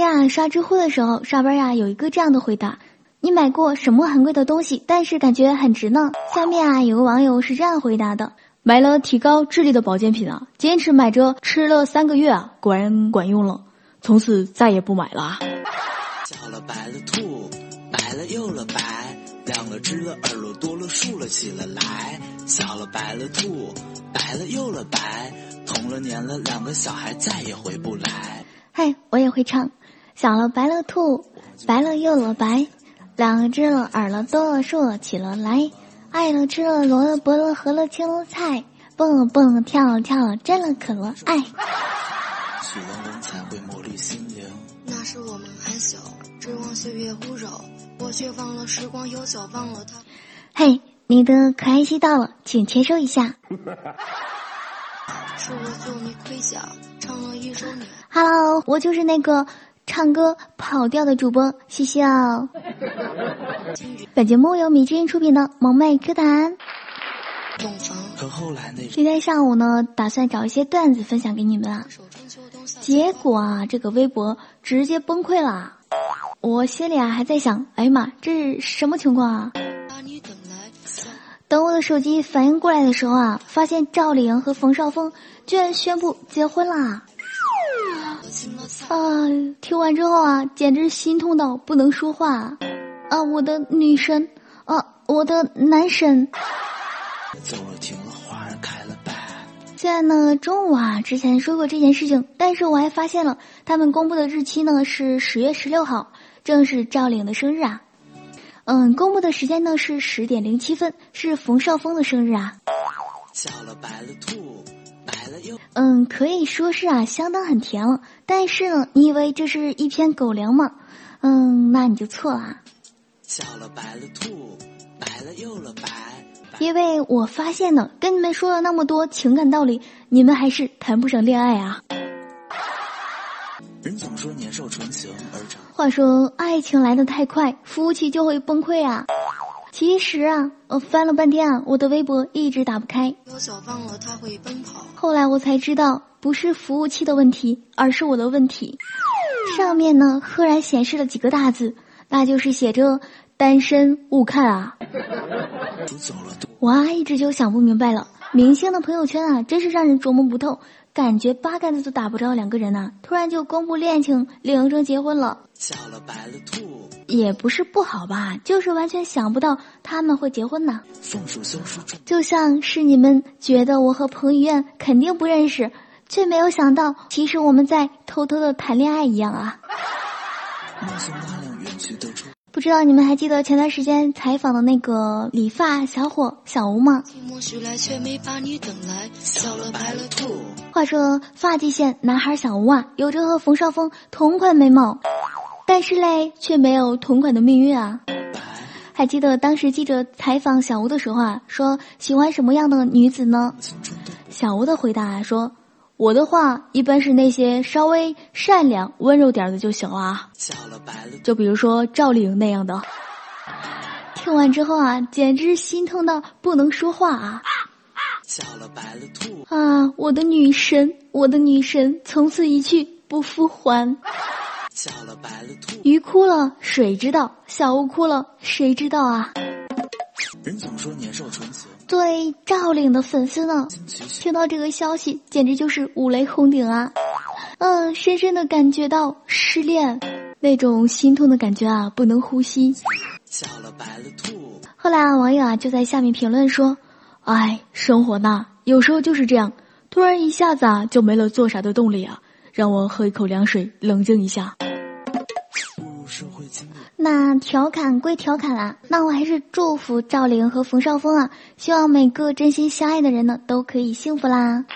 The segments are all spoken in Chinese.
天啊，刷知乎的时候，上边呀有一个这样的回答：你买过什么很贵的东西，但是感觉很值呢？下面啊有个网友是这样回答的：买了提高智力的保健品啊，坚持买着吃了三个月啊，果然管用了，从此再也不买了。叫了白了兔，白了又了白，亮了知了耳朵多了竖了起了来，小了白了兔，白了又了白，同了年了两个小孩再也回不来。嗨，我也会唱。小了白了兔，白了又了白，两个知了耳了多了竖了起了来，爱了吃了萝了卜了和了青了菜，蹦了蹦了跳了跳了真了可了爱。许了愿才会磨砺心灵。那时我们还小，只望岁月无扰，我却忘了时光悠久，忘了他。嘿，你的可爱期到了，请签收一下。是我做你盔甲，唱了一首你。Hello，我就是那个。唱歌跑调的主播谢谢哦。本节目由米之音出品的《萌妹 Q 弹》。今天上午呢，打算找一些段子分享给你们啊，结果啊，这个微博直接崩溃了。我心里啊还在想，哎呀妈，这是什么情况啊？等我的手机反应过来的时候啊，发现赵丽颖和冯绍峰居然宣布结婚啦！啊！听完之后啊，简直心痛到不能说话啊！我的女神啊，我的男神。现在呢，中午啊之前说过这件事情，但是我还发现了他们公布的日期呢是十月十六号，正是赵岭的生日啊。嗯，公布的时间呢是十点零七分，是冯绍峰的生日啊。了白了兔。嗯，可以说是啊，相当很甜了。但是呢，你以为这是一篇狗粮吗？嗯，那你就错了。小了白了兔，白了又了白。因为我发现呢，跟你们说了那么多情感道理，你们还是谈不上恋爱啊。人总说年少纯情而长。话说，爱情来得太快，夫妻就会崩溃啊。其实啊，我翻了半天啊，我的微博一直打不开。后来我才知道，不是服务器的问题，而是我的问题。上面呢，赫然显示了几个大字，那就是写着“单身勿看”啊。我啊，一直就想不明白了，明星的朋友圈啊，真是让人琢磨不透。感觉八竿子都打不着两个人呐，突然就公布恋情，领证结婚了。了白了兔，也不是不好吧，就是完全想不到他们会结婚呢。就像是你们觉得我和彭于晏肯定不认识，却没有想到其实我们在偷偷的谈恋爱一样啊。不知道你们还记得前段时间采访的那个理发小伙小吴吗？话说发际线男孩小吴啊，有着和冯绍峰同款眉毛，但是嘞却没有同款的命运啊。还记得当时记者采访小吴的时候啊，说喜欢什么样的女子呢？小吴的回答说。我的话一般是那些稍微善良、温柔点的就行了啊，就比如说赵丽颖那样的。听完之后啊，简直心痛到不能说话啊！啊，我的女神，我的女神，从此一去不复还。叫了白了兔鱼哭了，水知道；小吴哭了，谁知道啊？人总说年少纯情。作为赵岭的粉丝呢，听到这个消息简直就是五雷轰顶啊！嗯，深深的感觉到失恋那种心痛的感觉啊，不能呼吸。叫了白了兔后来啊，网友啊就在下面评论说：“哎，生活呐，有时候就是这样，突然一下子啊就没了做啥的动力啊，让我喝一口凉水，冷静一下。”那调侃归调侃啊，那我还是祝福赵玲和冯绍峰啊，希望每个真心相爱的人呢都可以幸福啦。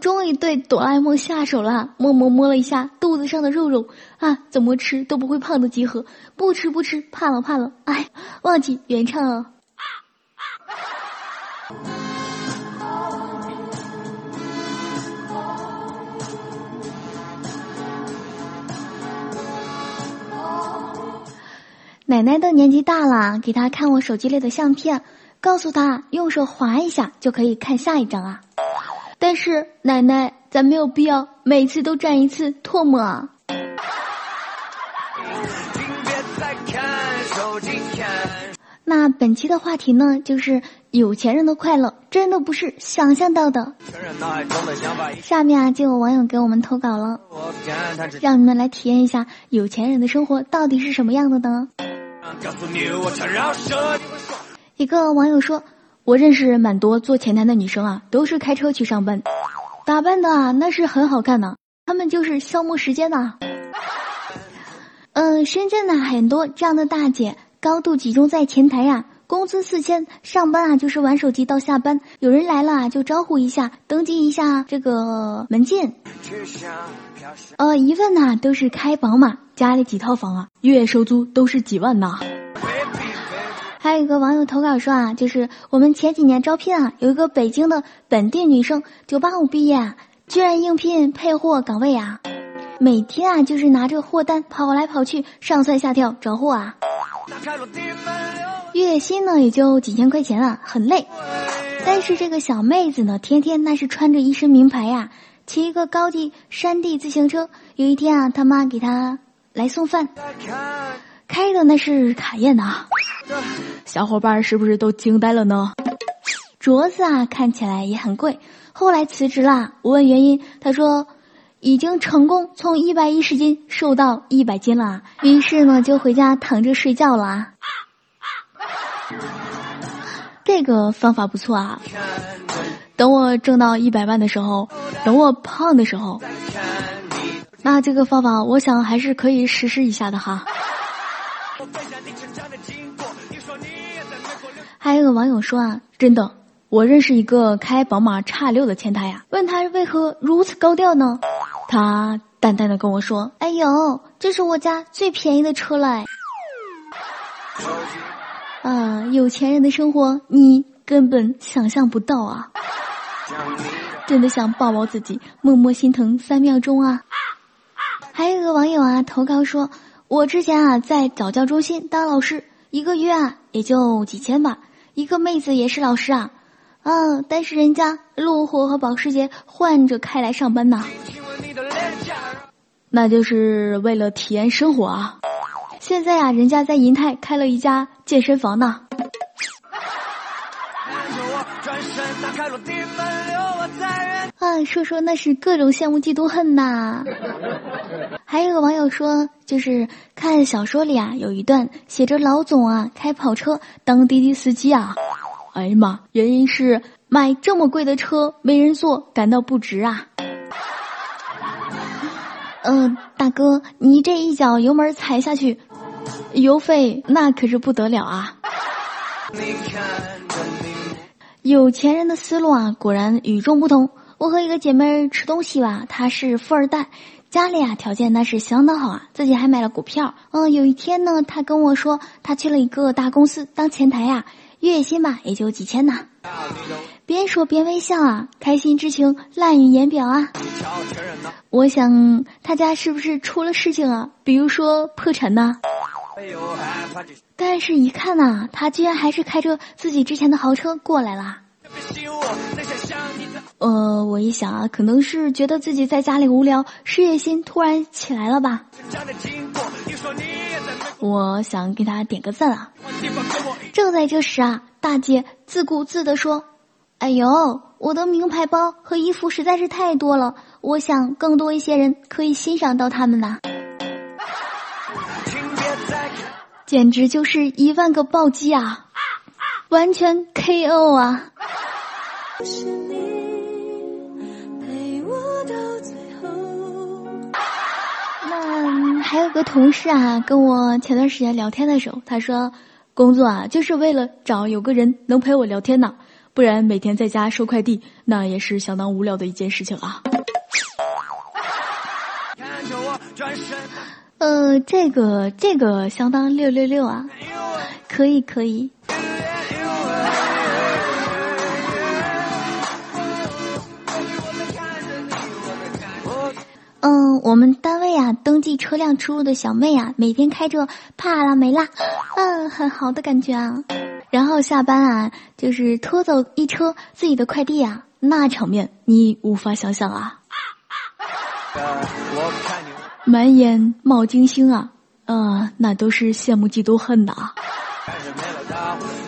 终于对哆啦 A 梦下手了，默默摸了一下肚子上的肉肉啊，怎么吃都不会胖的集合，不吃不吃，怕了怕了，哎，忘记原唱了。奶奶的年纪大了，给她看我手机里的相片，告诉她用手划一下就可以看下一张啊。但是奶奶，咱没有必要每次都蘸一次唾沫啊。那本期的话题呢，就是有钱人的快乐真的不是想象到的。下面啊，就有网友给我们投稿了，让你们来体验一下有钱人的生活到底是什么样的呢？一个网友说：“我认识蛮多做前台的女生啊，都是开车去上班，打扮的啊那是很好看的，她们就是消磨时间的。”嗯，深圳呢很多这样的大姐。高度集中在前台呀，工资四千，上班啊就是玩手机到下班，有人来了啊就招呼一下，登记一下这个门禁。呃，一问呐都是开宝马，家里几套房啊，月收租都是几万呐。还有一个网友投稿说啊，就是我们前几年招聘啊，有一个北京的本地女生，九八五毕业，居然应聘配货岗位啊，每天啊就是拿着货单跑来跑去，上蹿下跳找货啊。月薪呢也就几千块钱啊，很累。但是这个小妹子呢，天天那是穿着一身名牌呀，骑一个高级山地自行车。有一天啊，他妈给她来送饭，开的那是卡宴呐，小伙伴是不是都惊呆了呢？镯子啊，看起来也很贵。后来辞职啦，我问原因，他说。已经成功从一百一十斤瘦到一百斤了，于是呢就回家躺着睡觉了。这个方法不错啊！等我挣到一百万的时候，等我胖的时候，那这个方法我想还是可以实施一下的哈。还有个网友说啊，真的，我认识一个开宝马叉六的前台呀，问他为何如此高调呢？他淡淡的跟我说：“哎呦，这是我家最便宜的车了。”啊，有钱人的生活你根本想象不到啊！真的想抱抱自己，默默心疼三秒钟啊！还有一个网友啊投稿说：“我之前啊在早教中心当老师，一个月啊也就几千吧。一个妹子也是老师啊，啊，但是人家路虎和保时捷换着开来上班呢。”那就是为了体验生活啊！现在啊，人家在银泰开了一家健身房呢。啊，说说那是各种羡慕嫉妒恨呐。还有个网友说，就是看小说里啊，有一段写着老总啊开跑车当滴滴司机啊。哎呀妈，原因是买这么贵的车没人坐，感到不值啊。嗯，大哥，你这一脚油门踩下去，油费那可是不得了啊！有钱人的思路啊，果然与众不同。我和一个姐妹吃东西吧，她是富二代，家里啊条件那是相当好啊，自己还买了股票。嗯，有一天呢，她跟我说，她去了一个大公司当前台呀，月薪吧也就几千呢。边说边微笑啊，开心之情烂于言表啊。我想他家是不是出了事情啊？比如说破产呢？但是，一看呐，他居然还是开着自己之前的豪车过来了。呃，我一想啊，可能是觉得自己在家里无聊，事业心突然起来了吧。我想给他点个赞啊。正在这时啊，大姐自顾自地说。哎呦，我的名牌包和衣服实在是太多了，我想更多一些人可以欣赏到他们呐。简直就是一万个暴击啊，完全 KO 啊！那还有个同事啊，跟我前段时间聊天的时候，他说，工作啊就是为了找有个人能陪我聊天呢。不然每天在家收快递，那也是相当无聊的一件事情啊。呃，这个这个相当六六六啊，可以可以。我们单位啊，登记车辆出入的小妹啊，每天开着帕拉梅拉，嗯，很好的感觉啊。然后下班啊，就是拖走一车自己的快递啊，那场面你无法想象啊。满眼冒金星啊，呃，那都是羡慕嫉妒恨的啊。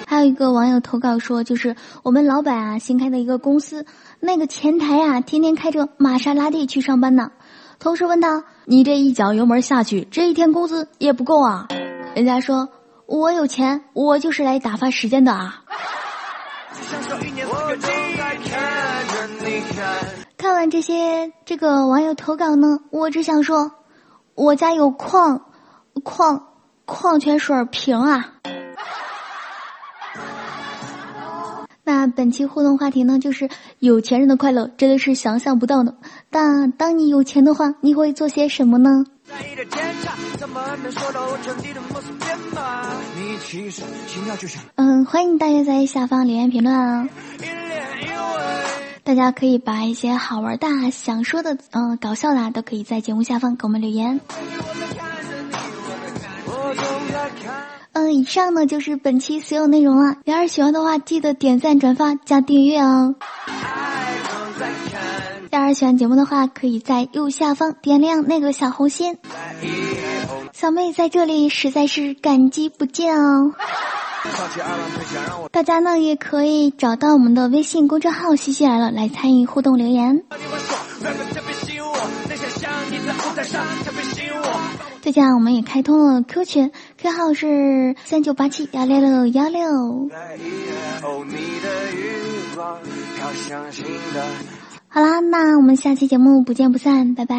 还有一个网友投稿说，就是我们老板啊新开的一个公司，那个前台啊天天开着玛莎拉蒂去上班呢。同事问他：“你这一脚油门下去，这一天工资也不够啊？”人家说：“我有钱，我就是来打发时间的啊。”看完这些这个网友投稿呢，我只想说，我家有矿矿矿泉水瓶啊。那本期互动话题呢，就是有钱人的快乐真的是想象不到的。但当你有钱的话，你会做些什么呢？嗯，欢迎大家在下方留言评论啊！大家可以把一些好玩的、想说的、嗯搞笑的，都可以在节目下方给我们留言。以上呢就是本期所有内容了。要是喜欢的话，记得点赞、转发、加订阅哦。要是喜欢节目的话，可以在右下方点亮那个小红心。小妹在这里实在是感激不尽哦。大家呢也可以找到我们的微信公众号“西西来了”来参与互动留言。最近我们也开通了 Q 群，Q 号是三九八七幺六六幺六。好啦，那我们下期节目不见不散，拜拜。